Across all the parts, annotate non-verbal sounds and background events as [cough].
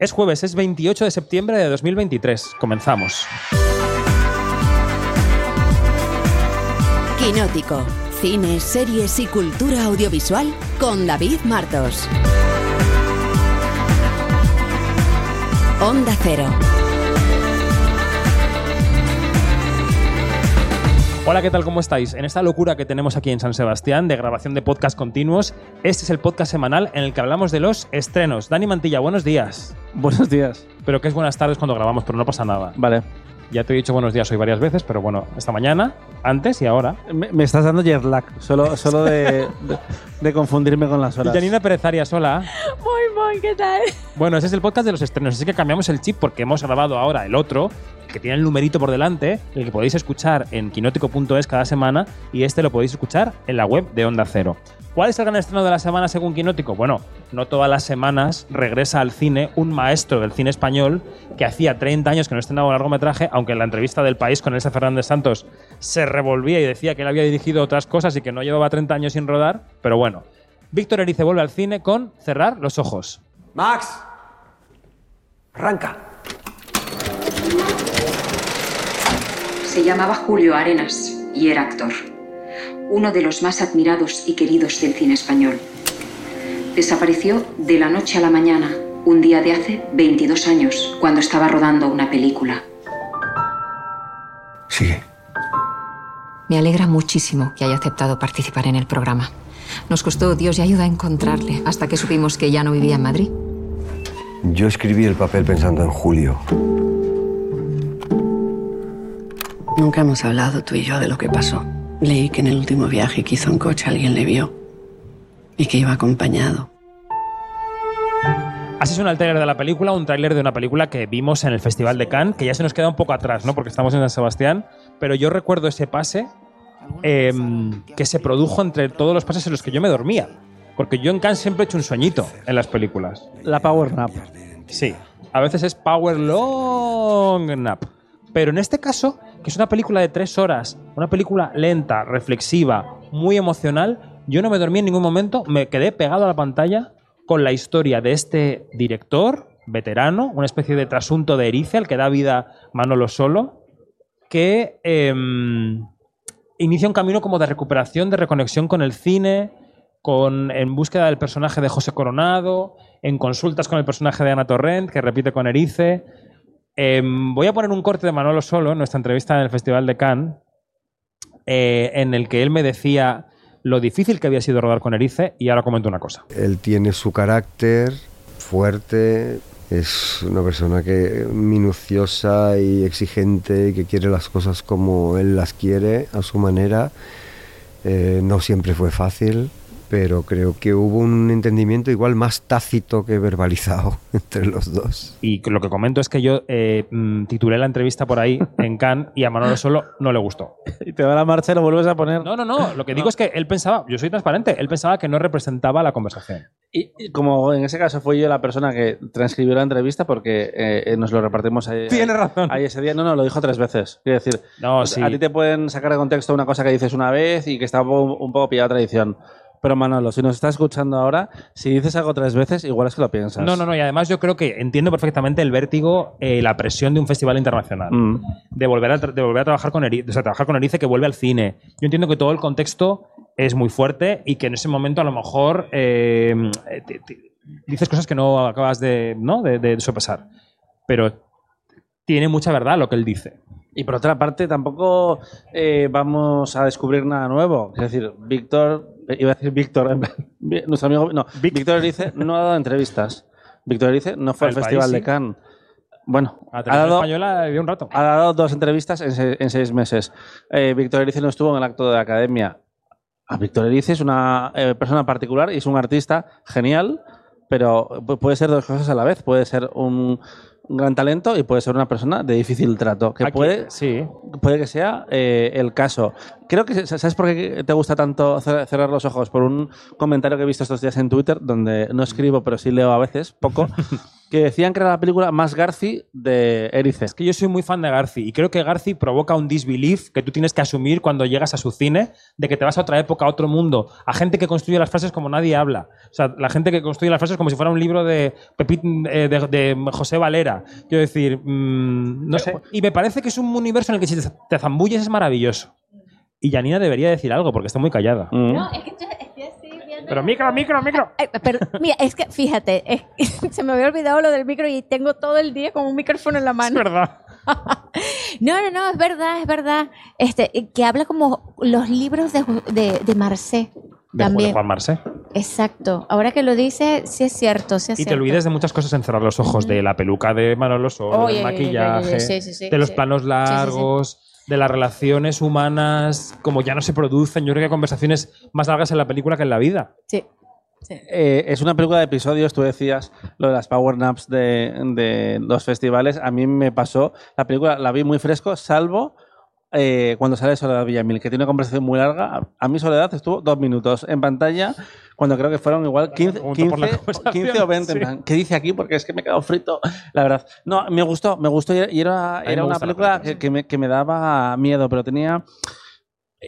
Es jueves, es 28 de septiembre de 2023. Comenzamos. Quinótico. Cine, series y cultura audiovisual con David Martos. Onda Cero. Hola, ¿qué tal? ¿Cómo estáis? En esta locura que tenemos aquí en San Sebastián de grabación de podcast continuos, este es el podcast semanal en el que hablamos de los estrenos. Dani Mantilla, buenos días. Buenos días. Pero que es buenas tardes cuando grabamos, pero no pasa nada. Vale. Ya te he dicho buenos días hoy varias veces, pero bueno, esta mañana, antes y ahora. Me, me estás dando jet lag, solo, solo de, de- de confundirme con las horas. Janina Pérez Arias, hola. Muy muy, ¿qué tal? Bueno, ese es el podcast de los estrenos, así que cambiamos el chip porque hemos grabado ahora el otro, que tiene el numerito por delante, el que podéis escuchar en quinótico.es cada semana, y este lo podéis escuchar en la web de Onda Cero. ¿Cuál es el gran estreno de la semana según Quinótico? Bueno, no todas las semanas regresa al cine un maestro del cine español que hacía 30 años que no estrenaba un largometraje, aunque en la entrevista del país con Elsa Fernández Santos se revolvía y decía que él había dirigido otras cosas y que no llevaba 30 años sin rodar, pero bueno. Víctor Erice vuelve al cine con Cerrar los ojos. Max, arranca. Se llamaba Julio Arenas y era actor, uno de los más admirados y queridos del cine español. Desapareció de la noche a la mañana, un día de hace 22 años, cuando estaba rodando una película. Sigue. Me alegra muchísimo que haya aceptado participar en el programa. Nos costó Dios y ayuda a encontrarle hasta que supimos que ya no vivía en Madrid. Yo escribí el papel pensando en Julio. Nunca hemos hablado tú y yo de lo que pasó. Leí que en el último viaje que hizo en coche alguien le vio y que iba acompañado. Así suena el tráiler de la película, un tráiler de una película que vimos en el Festival de Cannes, que ya se nos queda un poco atrás, ¿no? Porque estamos en San Sebastián, pero yo recuerdo ese pase eh, que se produjo entre todos los pases en los que yo me dormía. Porque yo en Cannes siempre he hecho un sueñito en las películas. La Power Nap. Sí. A veces es Power Long Nap. Pero en este caso, que es una película de tres horas, una película lenta, reflexiva, muy emocional, yo no me dormí en ningún momento, me quedé pegado a la pantalla con la historia de este director veterano, una especie de trasunto de Erice, al que da vida Manolo Solo, que em, inicia un camino como de recuperación, de reconexión con el cine, con, en búsqueda del personaje de José Coronado, en consultas con el personaje de Ana Torrent, que repite con Erice. Em, voy a poner un corte de Manolo Solo en nuestra entrevista en el Festival de Cannes, eh, en el que él me decía lo difícil que había sido rodar con Erice, y ahora comento una cosa. Él tiene su carácter fuerte, es una persona que minuciosa y exigente y que quiere las cosas como él las quiere, a su manera. Eh, no siempre fue fácil, pero creo que hubo un entendimiento igual más tácito que verbalizado [laughs] entre los dos. Y lo que comento es que yo eh, mm, titulé la entrevista por ahí [laughs] en Cannes y a Manolo Solo no le gustó. [laughs] Y te va la marcha y lo vuelves a poner. No, no, no. Lo que digo es que él pensaba, yo soy transparente, él pensaba que no representaba la conversación. Y, y como en ese caso fui yo la persona que transcribió la entrevista porque eh, nos lo repartimos ahí, Tienes razón. ahí ese día. No, no, lo dijo tres veces. Quiero decir, No, sí. a ti te pueden sacar de contexto una cosa que dices una vez y que está un poco, un poco pillada tradición. Pero Manolo, si nos estás escuchando ahora, si dices algo tres veces, igual es que lo piensas. No, no, no. Y además yo creo que entiendo perfectamente el vértigo, eh, la presión de un festival internacional. Mm. De, volver a, tra- de volver a trabajar con Erice, o sea, trabajar con Erice que vuelve al cine. Yo entiendo que todo el contexto es muy fuerte y que en ese momento a lo mejor eh, eh, te- te- dices cosas que no acabas de, ¿no? de, de sopesar. Pero tiene mucha verdad lo que él dice. Y por otra parte, tampoco eh, vamos a descubrir nada nuevo. Es decir, Víctor, iba a decir Víctor, nuestro amigo, no, Víctor Erice no ha dado entrevistas. Víctor Erice no fue al país, Festival sí. de Cannes. Bueno, ha dado, española dio un rato. ha dado dos entrevistas en, se- en seis meses. Eh, Víctor Erice no estuvo en el acto de la academia. A Víctor Erice es una eh, persona particular y es un artista genial, pero pu- puede ser dos cosas a la vez. Puede ser un, un gran talento y puede ser una persona de difícil trato. Que Aquí- puede, Sí. puede que sea eh, el caso. Creo que, ¿sabes por qué te gusta tanto cer- cerrar los ojos? Por un comentario que he visto estos días en Twitter, donde no escribo, pero sí leo a veces, poco, [laughs] que decían que era la película más Garci de Erice. Es que yo soy muy fan de Garci y creo que Garci provoca un disbelief que tú tienes que asumir cuando llegas a su cine, de que te vas a otra época, a otro mundo, a gente que construye las frases como nadie habla. O sea, la gente que construye las frases como si fuera un libro de, Pepit, eh, de, de José Valera. Quiero decir, mm, no sé. Y me parece que es un universo en el que si te- zambulles es maravilloso. Y Janina debería decir algo porque está muy callada. Mm. No, es que estoy, estoy así viendo. Pero micro, micro, micro. Ay, pero mira, es que fíjate, es- [laughs] se me había olvidado lo del micro y tengo todo el día con un micrófono en la Es mano. verdad. [laughs] No, no, no, es verdad, es verdad. Este, que habla como los libros de, de, de Marcé. De También. Juan Marce. Exacto. Ahora que lo dice, sí es cierto, sí es Y te olvides de muchas cosas en cerrar los ojos, de la peluca de Manolo Oye, del maquillaje, oye, sí, sí, sí, de los sí. planos sí, sí. largos, de las relaciones humanas, como ya no se producen. Yo creo que hay conversaciones más largas en la película que en la vida. Sí. sí. Eh, es una película de episodios, tú decías lo de las power naps de, de los festivales. A mí me pasó, la película la vi muy fresco, salvo eh, cuando sale Soledad Villamil, que tiene una conversación muy larga. A mí Soledad estuvo dos minutos en pantalla, cuando creo que fueron igual 15, Pregunto por la 15, conversación, 15 o 20. en sí. plan, ¿Qué dice aquí? Porque es que me he quedado frito, la verdad. No, me gustó, me gustó y era, era una película película, que, que me, que me daba miedo, pero tenía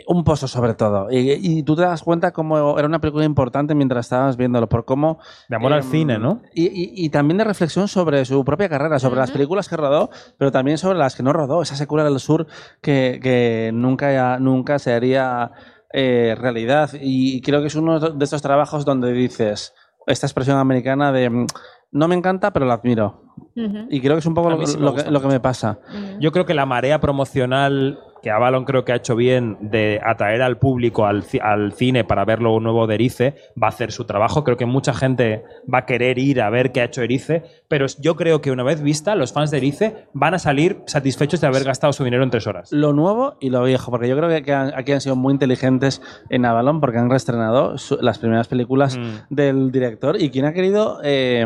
un pozo sobre todo. Y, y tú te das cuenta cómo era una película importante mientras estabas viéndolo, por cómo... De amor al em, cine, ¿no? Y, y- y también de reflexión sobre su propia carrera, sobre las películas que rodó, pero también sobre las que no rodó. Esa secuela del sur que, que nunca, nunca se haría eh, realidad. Y creo que es uno de estos trabajos donde dices esta expresión americana de mm, no me encanta, pero la admiro. Y creo que es un poco lo, sí que, lo que me pasa. Yo creo que la marea promocional que Avalon creo que ha hecho bien de atraer al público al, ci- al cine para ver lo nuevo de Erice va a hacer su trabajo. Creo que mucha gente va a querer ir a ver qué ha hecho Erice, pero yo creo que una vez vista, los fans de Erice van a salir satisfechos de haber gastado su dinero en tres horas. Lo nuevo y lo viejo, porque yo creo que- aquí han sido muy inteligentes en Avalon porque han reestrenado las primeras películas Mm. del director y quien ha querido, eh,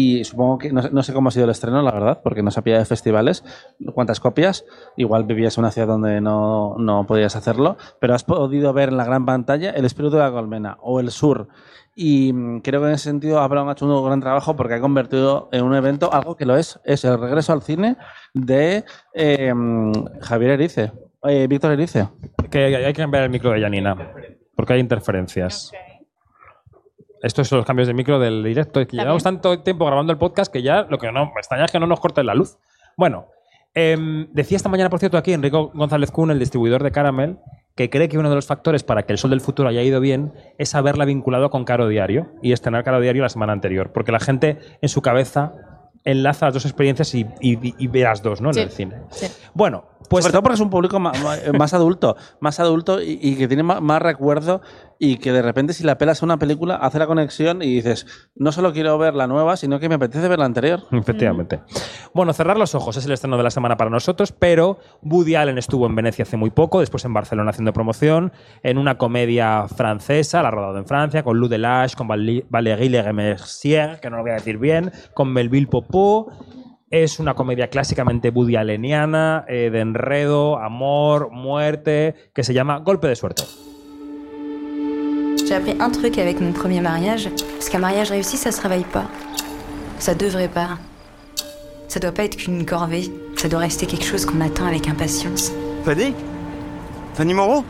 y supongo que no, sé- no sé cómo ha sido el estreno, la verdad, porque no sabía de festivales, cuántas copias, igual vivías en una ciudad donde no, no podías hacerlo, pero has podido ver en la gran pantalla El espíritu de la colmena o El sur. Y mm, creo que en ese sentido Avalon ha hecho un gran trabajo porque ha convertido en un evento algo que lo es, es el regreso al cine de eh, Javier Erice, eh, Víctor Erice. Que hay que cambiar el micro de Janina, porque hay interferencias. Estos son los cambios de micro del directo. Es que llevamos tanto tiempo grabando el podcast que ya lo que no me extraña es que no nos corten la luz. Bueno, em, decía esta mañana, por cierto, aquí Enrico González Kuhn, el distribuidor de Caramel, que cree que uno de los factores para que el Sol del Futuro haya ido bien es haberla vinculado con Caro Diario y estrenar Caro Diario la semana anterior. Porque la gente en su cabeza enlaza las dos experiencias y, y- y ve las dos, ¿no? En el cine. Sí. Bueno, pues. Sobre todo porque es un público ma- más, adulto, más adulto y, y que tiene ma- más, recuerdo y que de repente si la pelas a una película hace la conexión y dices, no solo quiero ver la nueva, sino que me apetece ver la anterior. [laughs] Efectivamente. Bueno, cerrar los ojos es el estreno de la semana para nosotros, pero Woody Allen estuvo en Venecia hace muy poco, después en Barcelona haciendo promoción, en una comedia francesa, la ha rodado en Francia, con Lou Delage, con Val- Valérie Lemercier, que no lo voy a decir bien, con Melville Popot. Es una comedia clásicamente Woody Alleniana, eh, de enredo, amor, muerte, que se llama Golpe de Suerte. J'ai appris un truc avec mon premier mariage, parce qu'un mariage réussi, ça se réveille pas. Ça devrait pas. Ça doit pas être qu'une corvée, ça doit rester quelque chose qu'on attend avec impatience. Fanny? Fanny Moreau?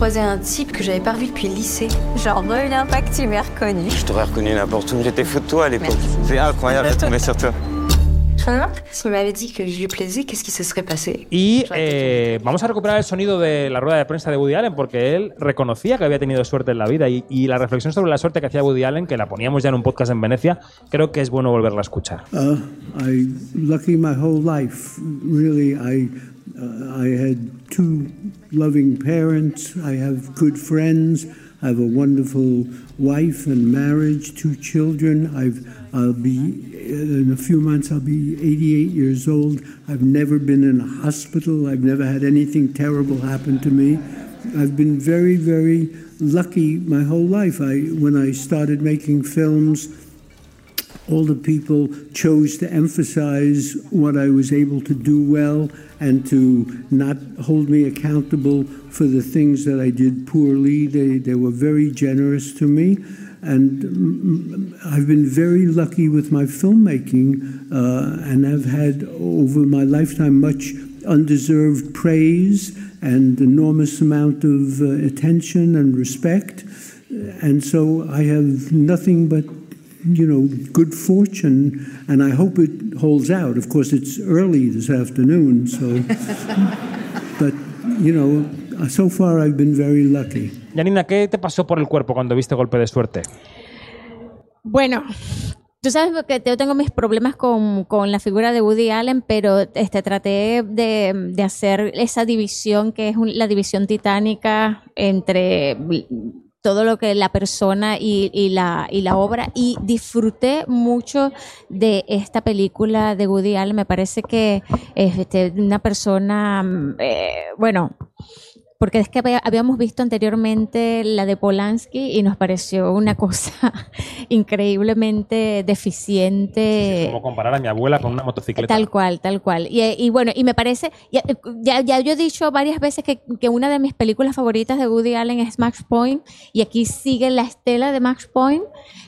Croisé un type que j'avais pas revu depuis le lycée. Genre, pas que tu m'as reconnu. Je t'aurais reconnu n'importe où. J'étais fou de toi à l'époque. C'est incroyable de tomber sur toi. Je me m'avait dit que je lui plaisais, qu'est-ce qui se serait passé Y eh, vamos a recuperar el sonido de la rueda de prensa de Woody Allen porque él reconocía que había tenido suerte en la vida y, y la reflexión sobre la suerte que hacía Woody Allen, que la poníamos ya en un podcast en Venecia, creo que es bueno volverla a escuchar. Uh, I lucky my whole life. Really, I I had two loving parents. I have good friends. I have a wonderful wife and marriage, two children. I've I'll be in a few months. I'll be 88 years old. I've never been in a hospital. I've never had anything terrible happen to me. I've been very, very lucky my whole life. I when I started making films. All the people chose to emphasize what I was able to do well and to not hold me accountable for the things that I did poorly. They, they were very generous to me. And mm, I've been very lucky with my filmmaking, uh, and I've had over my lifetime much undeserved praise and enormous amount of uh, attention and respect. And so I have nothing but you know, good fortune, and I hope it holds out. Of course, it's early this afternoon, so. [laughs] but, you know, so far I've been very lucky. Janina, ¿qué te pasó por el cuerpo cuando viste golpe de suerte? Bueno, tú sabes que yo tengo mis problemas con, con la figura de Woody Allen, pero este, traté de, de hacer esa división que es un- la división titánica entre todo lo que la persona y, y la, y la obra y disfruté mucho de esta película de Woody Allen. Me parece que es este, una persona, mm, eh, bueno, porque es que había- habíamos visto anteriormente la de Polanski y nos pareció una cosa [laughs] increíblemente deficiente. Como comparar a mi abuela con una motocicleta. Tal cual, tal cual. Y, y bueno, y me parece, ya, ya, ya yo he dicho varias veces que, que una de mis películas favoritas de Woody Allen es Max Point, y aquí sigue la estela de Max Point,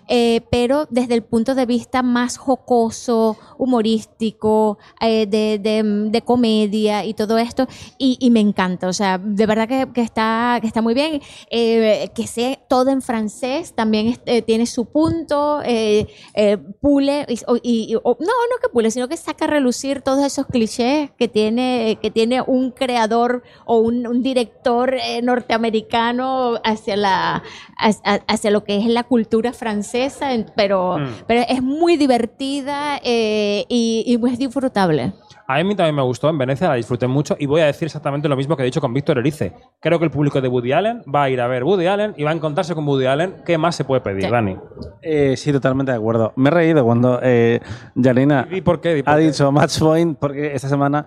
eh, pero desde el punto de vista más jocoso, humorístico, eh, de, de- de comedia y todo esto, y, y me encanta, o sea, de verdad que, que está, que está muy bien, eh, que sea todo en francés, también eh, tiene su punto, eh, eh, pule, y, y- y- o- no, no que pule, sino que saca a relucir todos esos clichés que tiene, que tiene un creador o un, un director norteamericano hacia, la, hacia, hacia lo que es la cultura francesa, en- pero, Mm. pero es muy divertida eh, y, y muy disfrutable. A mí también me gustó, en Venecia la disfruté mucho y voy a decir exactamente lo mismo que he dicho con Víctor Erice. Creo que el público de Woody Allen va a ir a ver Woody Allen y va a encontrarse con Woody Allen. ¿Qué más se puede pedir, Sí. Dani? Eh, sí, totalmente de acuerdo. Me he reído cuando eh, Janina ¿Y por qué? ¿Y por ha qué? dicho Match Point, porque esta semana,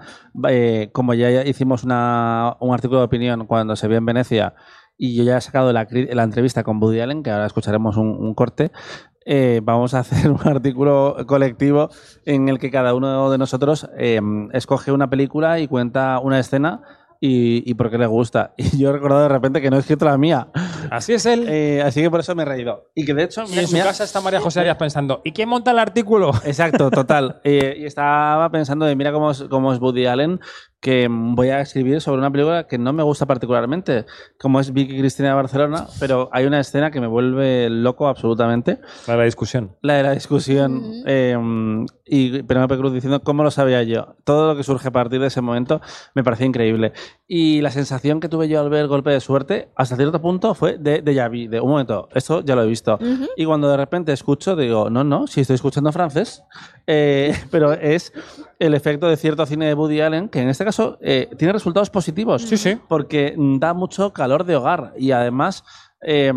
eh, como ya hicimos una- un artículo de opinión cuando se vio en Venecia, y yo ya he sacado la, entrevista con Woody Allen, que ahora escucharemos un, un corte, eh, vamos a hacer [laughs] un artículo colectivo en el que cada uno de nosotros eh, escoge una película y cuenta una escena y, y por qué le gusta. [laughs] Y yo he recordado de repente que no he escrito la mía. Así es él. Eh, así que por eso me he reído. Y que de hecho... Y en su casa está María José Arias pensando, ¿y quién monta el artículo? Exacto, total. [laughs] Eh, y estaba pensando de, mira cómo es, cómo es Woody Allen, que voy a escribir sobre una película que no me gusta particularmente, como es Vicky Cristina de Barcelona, pero hay una escena que me vuelve loco absolutamente. La de la discusión. La de la discusión. eh, y Penélope Cruz diciendo cómo lo sabía yo. Todo lo que surge a partir de ese momento me parecía increíble. Y la sensación que tuve yo al ver el golpe de suerte, hasta cierto punto, fue de déjà vu, de un momento, esto ya lo he visto. Y cuando de repente escucho, digo, no, no, si estoy escuchando francés, eh, [laughs] pero es el efecto de cierto cine de Woody Allen, que en este caso eh, tiene resultados positivos. Sí, sí. Porque da mucho calor de hogar y además eh,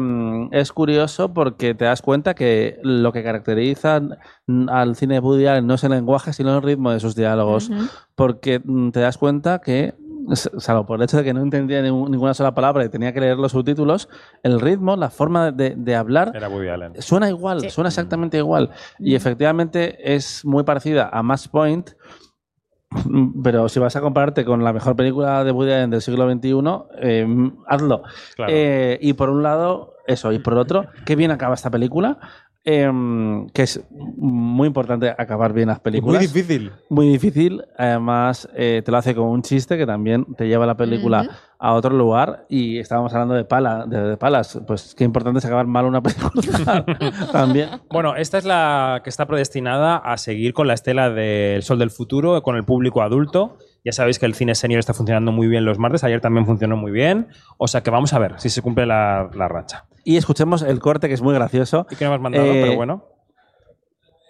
es curioso porque te das cuenta que lo que caracteriza al cine de Woody Allen no es el lenguaje, sino el ritmo de sus diálogos. Porque mm, te das cuenta que, salvo por el hecho de que no entendía ninguna sola palabra y tenía que leer los subtítulos, el ritmo, la forma de, de hablar Era Woody Allen. suena igual, suena exactamente igual. Y efectivamente es muy parecida a Match Point, pero si vas a compararte con la mejor película de Woody Allen del siglo XXI, eh, hazlo. Claro. Eh, y por un lado, eso, y por otro, qué bien acaba esta película. Eh, que es muy importante acabar bien las películas. Muy difícil. Muy difícil. Además, eh, te lo hace con un chiste que también te lleva la película a otro lugar. Y estábamos hablando de, pala, de, de palas. Pues qué importante es acabar mal una película [laughs] también. Bueno, esta es la que está predestinada a seguir con la estela del Sol del Futuro, con el público adulto. Ya sabéis que el cine senior está funcionando muy bien los martes, ayer también funcionó muy bien. O sea que vamos a ver si se cumple la, la racha. Y escuchemos el corte que es muy gracioso. Y que no me has mandado, Eh, pero bueno.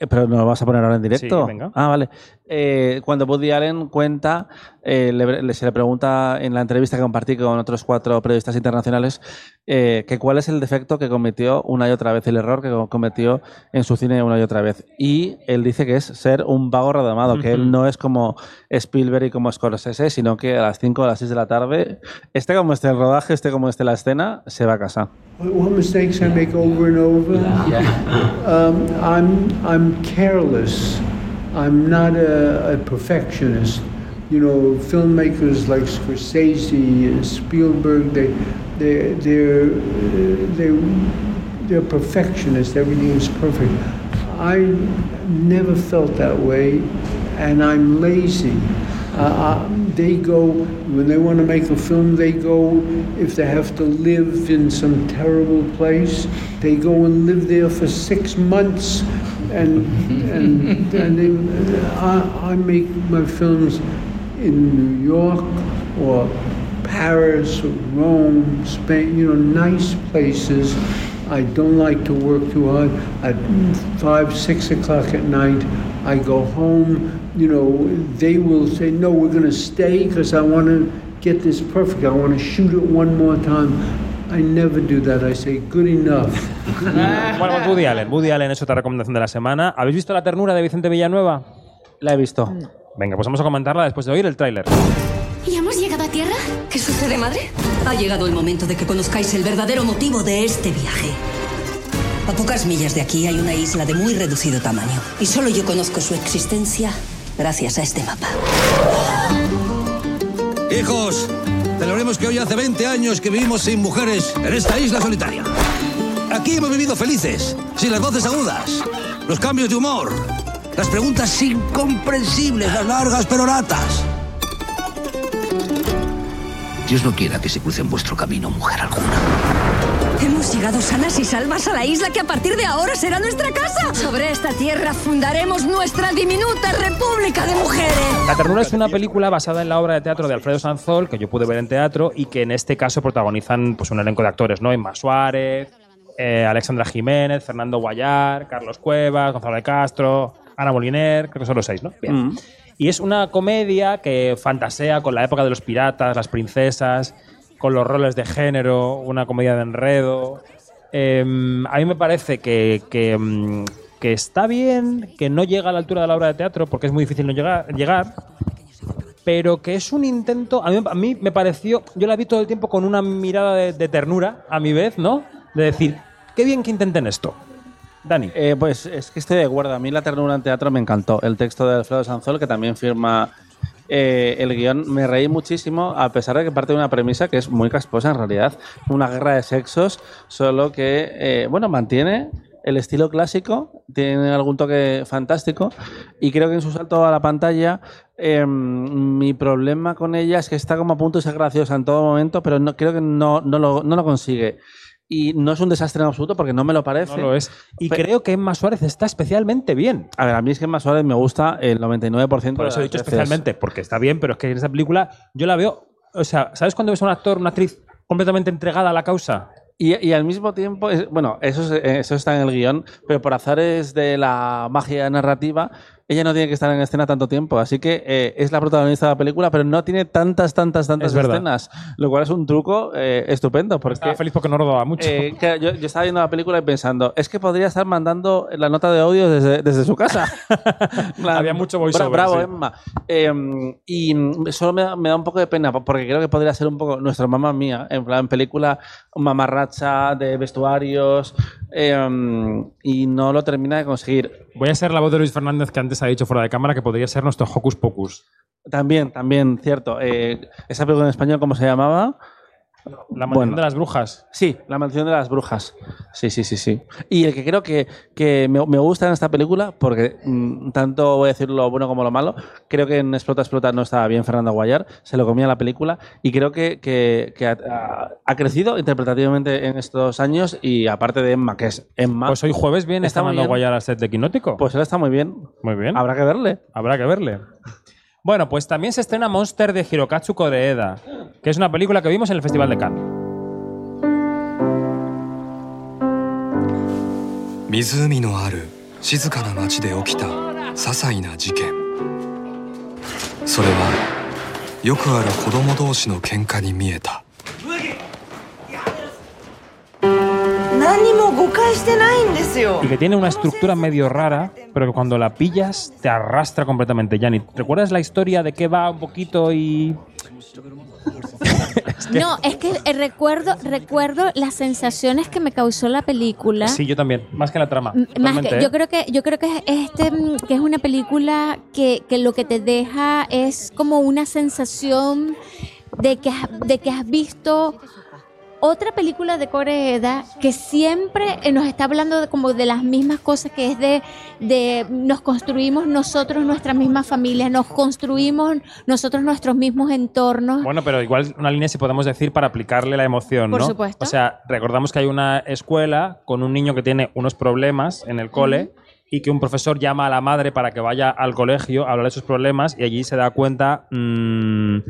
Eh, Pero no lo vas a poner ahora en directo. Sí, venga. Ah, vale. Eh, cuando Woody Allen cuenta, eh, le- le- se le pregunta en la entrevista que compartí con otros cuatro periodistas internacionales eh, que cuál es el defecto que cometió una y otra vez, el error que co- cometió en su cine una y otra vez. Y él dice que es ser un vago redomado, que él no es como Spielberg y como Scorsese, sino que a las 5 o a las 6 de la tarde, esté como esté el rodaje, esté como esté la escena, se va a casa. What, mistakes I make over and over. Um, I'm I'm I'm careless. I'm not a, a perfectionist. You know, filmmakers like Scorsese and Spielberg, they, they, they're, they, they're perfectionists. Everything is perfect. I never felt that way, and I'm lazy. Uh, uh, they go when they want to make a film. They go if they have to live in some terrible place. They go and live there for six months, and and, and they, uh, I, I make my films in New York or Paris or Rome, Spain. You know, nice places. I don't like to work too hard. At five, six o'clock at night, I go home. You know, they will say, "No, we're going to stay because I want to get this perfect. I want to shoot it one more time." I never do that. I say, "Good enough." [laughs] Bueno, pues Woody Allen. Woody Allen es otra recomendación de la semana. ¿Habéis visto La ternura de Vicente Villanueva? La he visto. Venga, pues vamos a comentarla después de oír el tráiler. ¿Y hemos llegado a tierra? ¿Qué sucede, madre? Ha llegado el momento de que conozcáis el verdadero motivo de este viaje. A pocas millas de aquí hay una isla de muy reducido tamaño. Y solo yo conozco su existencia gracias a este mapa. Hijos, celebremos que hoy hace 20 años que vivimos sin mujeres en esta isla solitaria. Aquí hemos vivido felices, sin las voces agudas, los cambios de humor, las preguntas incomprensibles, las largas peroratas. Dios no quiera que se cruce en vuestro camino mujer alguna. Hemos llegado sanas y salvas a la isla que a partir de ahora será nuestra casa. Sobre esta tierra fundaremos nuestra diminuta república de mujeres. La ternura es una película basada en la obra de teatro de Alfredo Sanzol, que yo pude ver en teatro y que en este caso protagonizan pues, un elenco de actores, ¿no? Emma Suárez, eh, Alexandra Jiménez, Fernando Guayar, Carlos Cuevas, Gonzalo de Castro, Ana Moliner, creo que son los seis, ¿no? Bien. Mm. Y es una comedia que fantasea con la época de los piratas, las princesas, con los roles de género, una comedia de enredo. Eh, a mí me parece que, que, mm, que está bien, que no llega a la altura de la obra de teatro, porque es muy difícil no llegar, llegar pero que es un intento. A mí, a mí me pareció. Yo la vi todo el tiempo con una mirada de, de ternura, a mi vez, ¿no? De decir, qué bien que intenten esto. Dani. Eh, pues es que estoy de acuerdo. A mí la ternura en teatro me encantó. El texto de Alfredo Sanzol, que también firma eh, el guion, me reí muchísimo, a pesar de que parte de una premisa que es muy casposa en realidad. Una guerra de sexos, solo que, eh, bueno, mantiene el estilo clásico, tiene algún toque fantástico y creo que en su salto a la pantalla eh, mi problema con ella es que está como a punto de ser graciosa en todo momento, pero no, creo que no, no, lo, no lo consigue. Y no es un desastre en absoluto porque no me lo parece. No lo es. Y creo que Emma Suárez está especialmente bien. A ver, a mí es que Emma Suárez me gusta el 99% Por de eso he dicho veces. especialmente, porque está bien, pero es que en esa película yo la veo. O sea, ¿sabes cuando ves a un actor, una actriz completamente entregada a la causa? Y, y al mismo tiempo, bueno, eso, es- eso está en el guion, pero por azares de la magia narrativa, ella no tiene que estar en escena tanto tiempo. Así que eh, es la protagonista de la película, pero no tiene tantas, tantas, tantas Es escenas. Lo cual es un truco eh, estupendo. Porque, Estaba feliz porque no rodaba mucho. eh, que yo, yo estaba viendo la película y pensando, es que podría estar mandando la nota de audio desde, desde su casa. [laughs] Había mucho bra- voiceover, Bravo, sí. Emma. Eh, y solo me da, me da un poco de pena, porque creo que podría ser un poco nuestra mamá mía, en plan película mamarracha de vestuarios, eh, y no lo termina de conseguir. Voy a ser la voz de Luis Fernández que antes ha dicho fuera de cámara que podría ser nuestro Hocus Pocus. También, también, cierto. Eh, ¿Esa película en español cómo se llamaba? La maldición Bueno. de las brujas. Sí, La maldición de las brujas. Sí, sí, sí, sí. Y el que creo que, que me, me gusta en esta película, porque mm, tanto voy a decir lo bueno como lo malo, creo que en Explota, Explota no estaba bien Fernando Guayar, se lo comía la película, y creo que, que- que ha, ha- crecido interpretativamente en estos años, y aparte de Emma, que es Emma, Pues hoy jueves viene Está bien. Guayar al set de Quinótico. pues él está muy bien. Muy bien. Habrá que verle. Habrá que verle. Bueno, pues también se estrena Monster de Hirokazu Koreeda, que es una película que vimos en el Festival de Cannes. 湖のある静かな町で起きた些細な事件それはよくある子供同士の喧嘩に見えた y que tiene una estructura medio rara, pero que cuando la pillas te arrastra completamente. Yanni, ¿recuerdas la historia de qué va un poquito y. [laughs] No, es que eh, recuerdo, recuerdo las sensaciones que me causó la película. Sí, yo también. Más que la trama. M- Más que, ¿eh? yo creo que yo creo que es este mm, que es una película que, que lo que te deja es como una sensación de que has, de que has visto otra película de Corea que siempre eh, nos está hablando de, como de las mismas cosas que es de, de nos construimos nosotros nuestras mismas familias, nos construimos nosotros nuestros mismos entornos. Bueno, pero igual una línea si podemos decir para aplicarle la emoción, Por ¿no? supuesto. O sea, recordamos que hay una escuela con un niño que tiene unos problemas en el cole y que un profesor llama a la madre para que vaya al colegio a hablar de sus problemas y allí se da cuenta mm,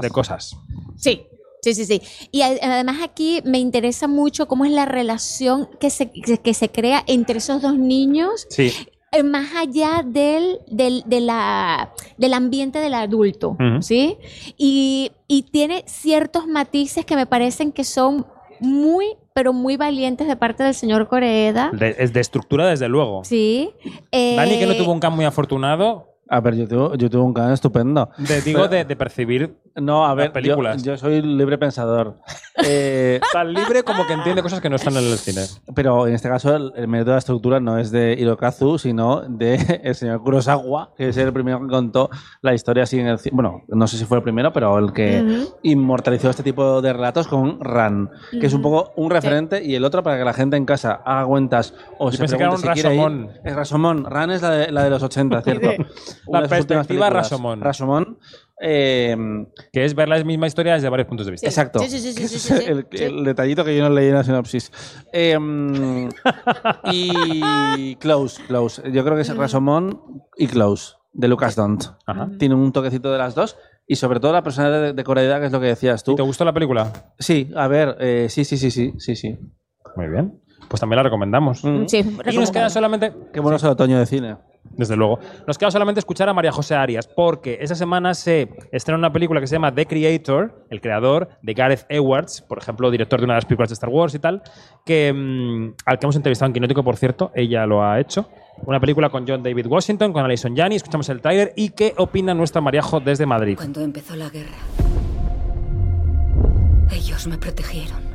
de cosas. Sí. Sí, sí, sí. Y además aquí me interesa mucho cómo es la relación que se, que, se crea entre esos dos niños, Sí. eh, más allá del, del, de la, del ambiente del adulto, Ujú. ¿sí? Y, y tiene ciertos matices que me parecen que son muy, pero muy valientes de parte del señor Coreeda. De, de estructura, desde luego. Sí. Eh, Dani, que no tuvo un can muy afortunado, A ver, yo tuve, yo tuve un canal estupendo. de, digo, Pero- de, de percibir No, a ver, yo, películas. yo soy libre pensador. Eh, [laughs] Tan libre como que entiende cosas que no están en el cine. pero en este caso el, el método de la estructura no es de Hirokazu, sino de [laughs] el señor Kurosawa, que es el primero que contó la historia así en el ci- Bueno, no sé si fue el primero, pero el que inmortalizó este tipo de relatos con Ran, que es un poco un referente y el otro para que la gente en casa haga cuentas o Yo se pensé que era un si quiere ir. Rasomón. Es Rasomón. Ran es la de, la de los 80, [laughs] ¿cierto? La perspectiva. Rasomón. Rasomón. eh, Que es ver la misma historia desde varios puntos de vista. Exacto. Sí, sí, sí, sí, Ese sí, es sí, el, sí. el detallito que yo no leí en la sinopsis. Em, [laughs] y Close, Close. Yo creo que es Rasomón y Close, de Lucas Dont. Tiene un toquecito de las dos. Y sobre todo la personalidad de, de Corea, que es lo que decías tú. ¿Te gustó la película? Sí, a ver, eh, sí, sí, sí, sí, sí, sí. Muy bien. Pues también la recomendamos. Mm. Sí, Y nos queda solamente Qué bueno es el otoño de cine. Desde luego. Nos queda solamente escuchar a María José Arias, porque esta semana se estrena una película que se llama The Creator, el creador de Gareth Edwards, por ejemplo, director de una de las películas de Star Wars y tal, que, mm, al que hemos entrevistado en Quinótico, por cierto, ella lo ha hecho. Una película con John David Washington, con Alison Janney, escuchamos el tráiler y qué opina nuestra Mariajo desde Madrid. Cuando empezó la guerra, ellos me protegieron.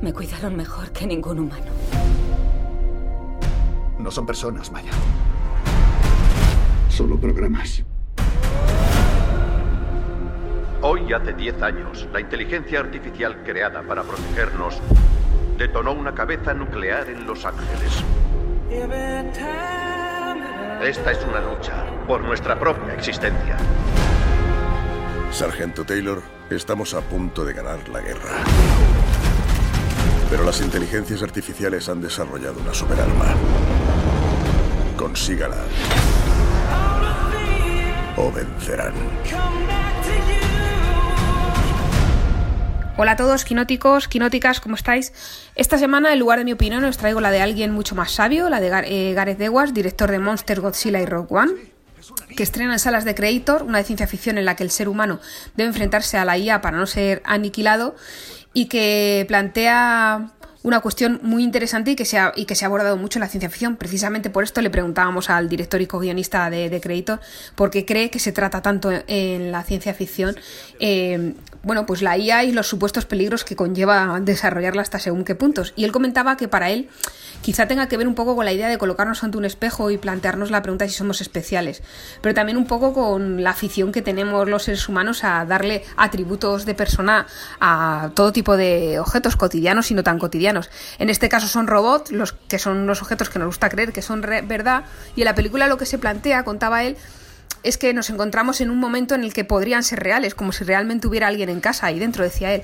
Me cuidaron mejor que ningún humano. No son personas, Maya. Solo programas. Hoy hace 10 años, la inteligencia artificial creada para protegernos detonó una cabeza nuclear en Los Ángeles. Esta es una lucha por nuestra propia existencia. Sargento Taylor, estamos a punto de ganar la guerra. Pero las inteligencias artificiales han desarrollado una superarma. Consígala. O vencerán. Hola a todos, quinóticos, quinóticas, ¿cómo estáis? Esta semana, en lugar de mi opinión, os traigo la de alguien mucho más sabio, la de eh, Gareth Edwards, director de Monster, Godzilla y Rogue One, que estrena en salas de Creator, una de ciencia ficción en la que el ser humano debe enfrentarse a la IA para no ser aniquilado y que plantea una cuestión muy interesante y que, se ha, y que se ha abordado mucho en la ciencia ficción. Precisamente por esto le preguntábamos al director y co-guionista de, de Creator por qué cree que se trata tanto en la ciencia ficción. eh, bueno, pues la IA y los supuestos peligros que conlleva desarrollarla hasta según qué puntos. Y él comentaba que para él quizá tenga que ver un poco con la idea de colocarnos ante un espejo y plantearnos la pregunta si somos especiales, pero también un poco con la afición que tenemos los seres humanos a darle atributos de persona a todo tipo de objetos cotidianos y no tan cotidianos. En este caso son robots, los que son los objetos que nos gusta creer que son verdad, y en la película lo que se plantea, contaba él, es que nos encontramos en un momento en el que podrían ser reales, como si realmente hubiera alguien en casa ahí dentro, decía él.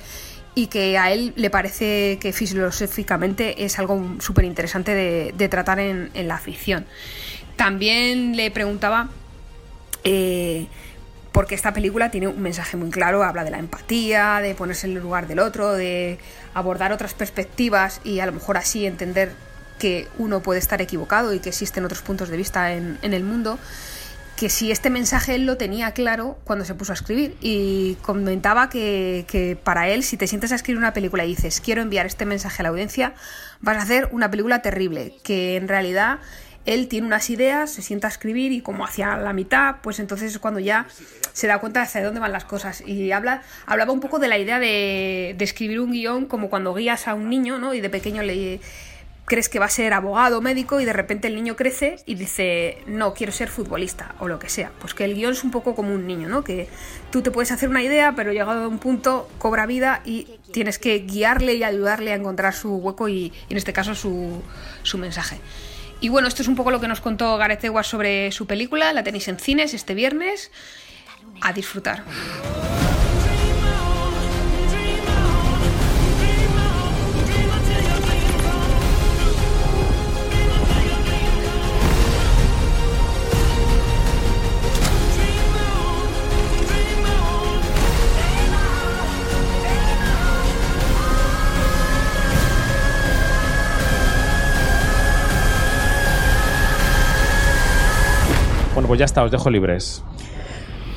Y que a él le parece que filosóficamente es algo súper interesante de, de tratar en, en la ficción. También le preguntaba eh, porque esta película tiene un mensaje muy claro, habla de la empatía, de ponerse en el lugar del otro, de abordar otras perspectivas y a lo mejor así entender que uno puede estar equivocado y que existen otros puntos de vista en, el mundo que si este mensaje él lo tenía claro cuando se puso a escribir y comentaba que, para él si te sientes a escribir una película y dices quiero enviar este mensaje a la audiencia vas a hacer una película terrible que en realidad él tiene unas ideas, se sienta a escribir y como hacia la mitad, pues entonces es cuando ya se da cuenta de hacia dónde van las cosas. Y habla, hablaba un poco de la idea de, escribir un guion como cuando guías a un niño, ¿no? Y de pequeño le crees que va a ser abogado, médico y de repente el niño crece y dice, no, quiero ser futbolista o lo que sea. Pues que el guion es un poco como un niño, ¿no? Que tú te puedes hacer una idea, pero llegado a un punto cobra vida y tienes que guiarle y ayudarle a encontrar su hueco y, en este caso su, su mensaje. Y bueno, esto es un poco lo que nos contó Gareth Edwards sobre su película, la tenéis en cines este viernes. A disfrutar. Pues ya está, os dejo libres.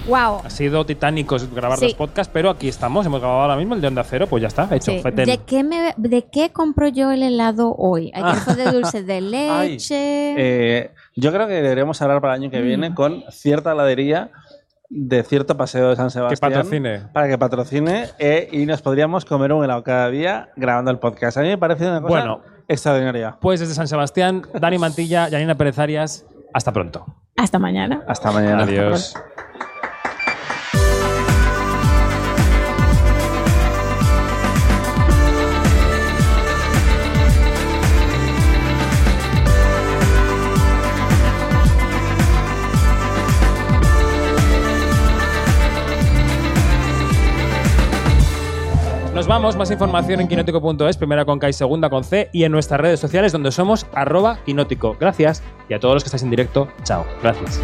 Wow. Ha sido titánico grabar Sí. dos podcasts, pero aquí estamos. Hemos grabado ahora mismo el de Onda Cero, pues ya está, hecho. Sí. ¿De qué, me, ¿De qué compro yo el helado hoy? [laughs] Ah. fue de dulce de leche. eh, yo creo que deberíamos hablar para el año que viene con cierta heladería de cierto paseo de San Sebastián. patrocine. Para que patrocine eh, y nos podríamos comer un helado cada día grabando el podcast. A mí me parece una cosa Bueno. extraordinaria. Pues desde San Sebastián, Dani Mantilla, Janina Pérez Arias, hasta pronto. Hasta mañana. Hasta mañana. Adiós. Nos vamos, más información en quinótico.es, primera con K y segunda con C, y en nuestras redes sociales donde somos arroba quinótico. Gracias, y a todos los que estáis en directo, chao. Gracias.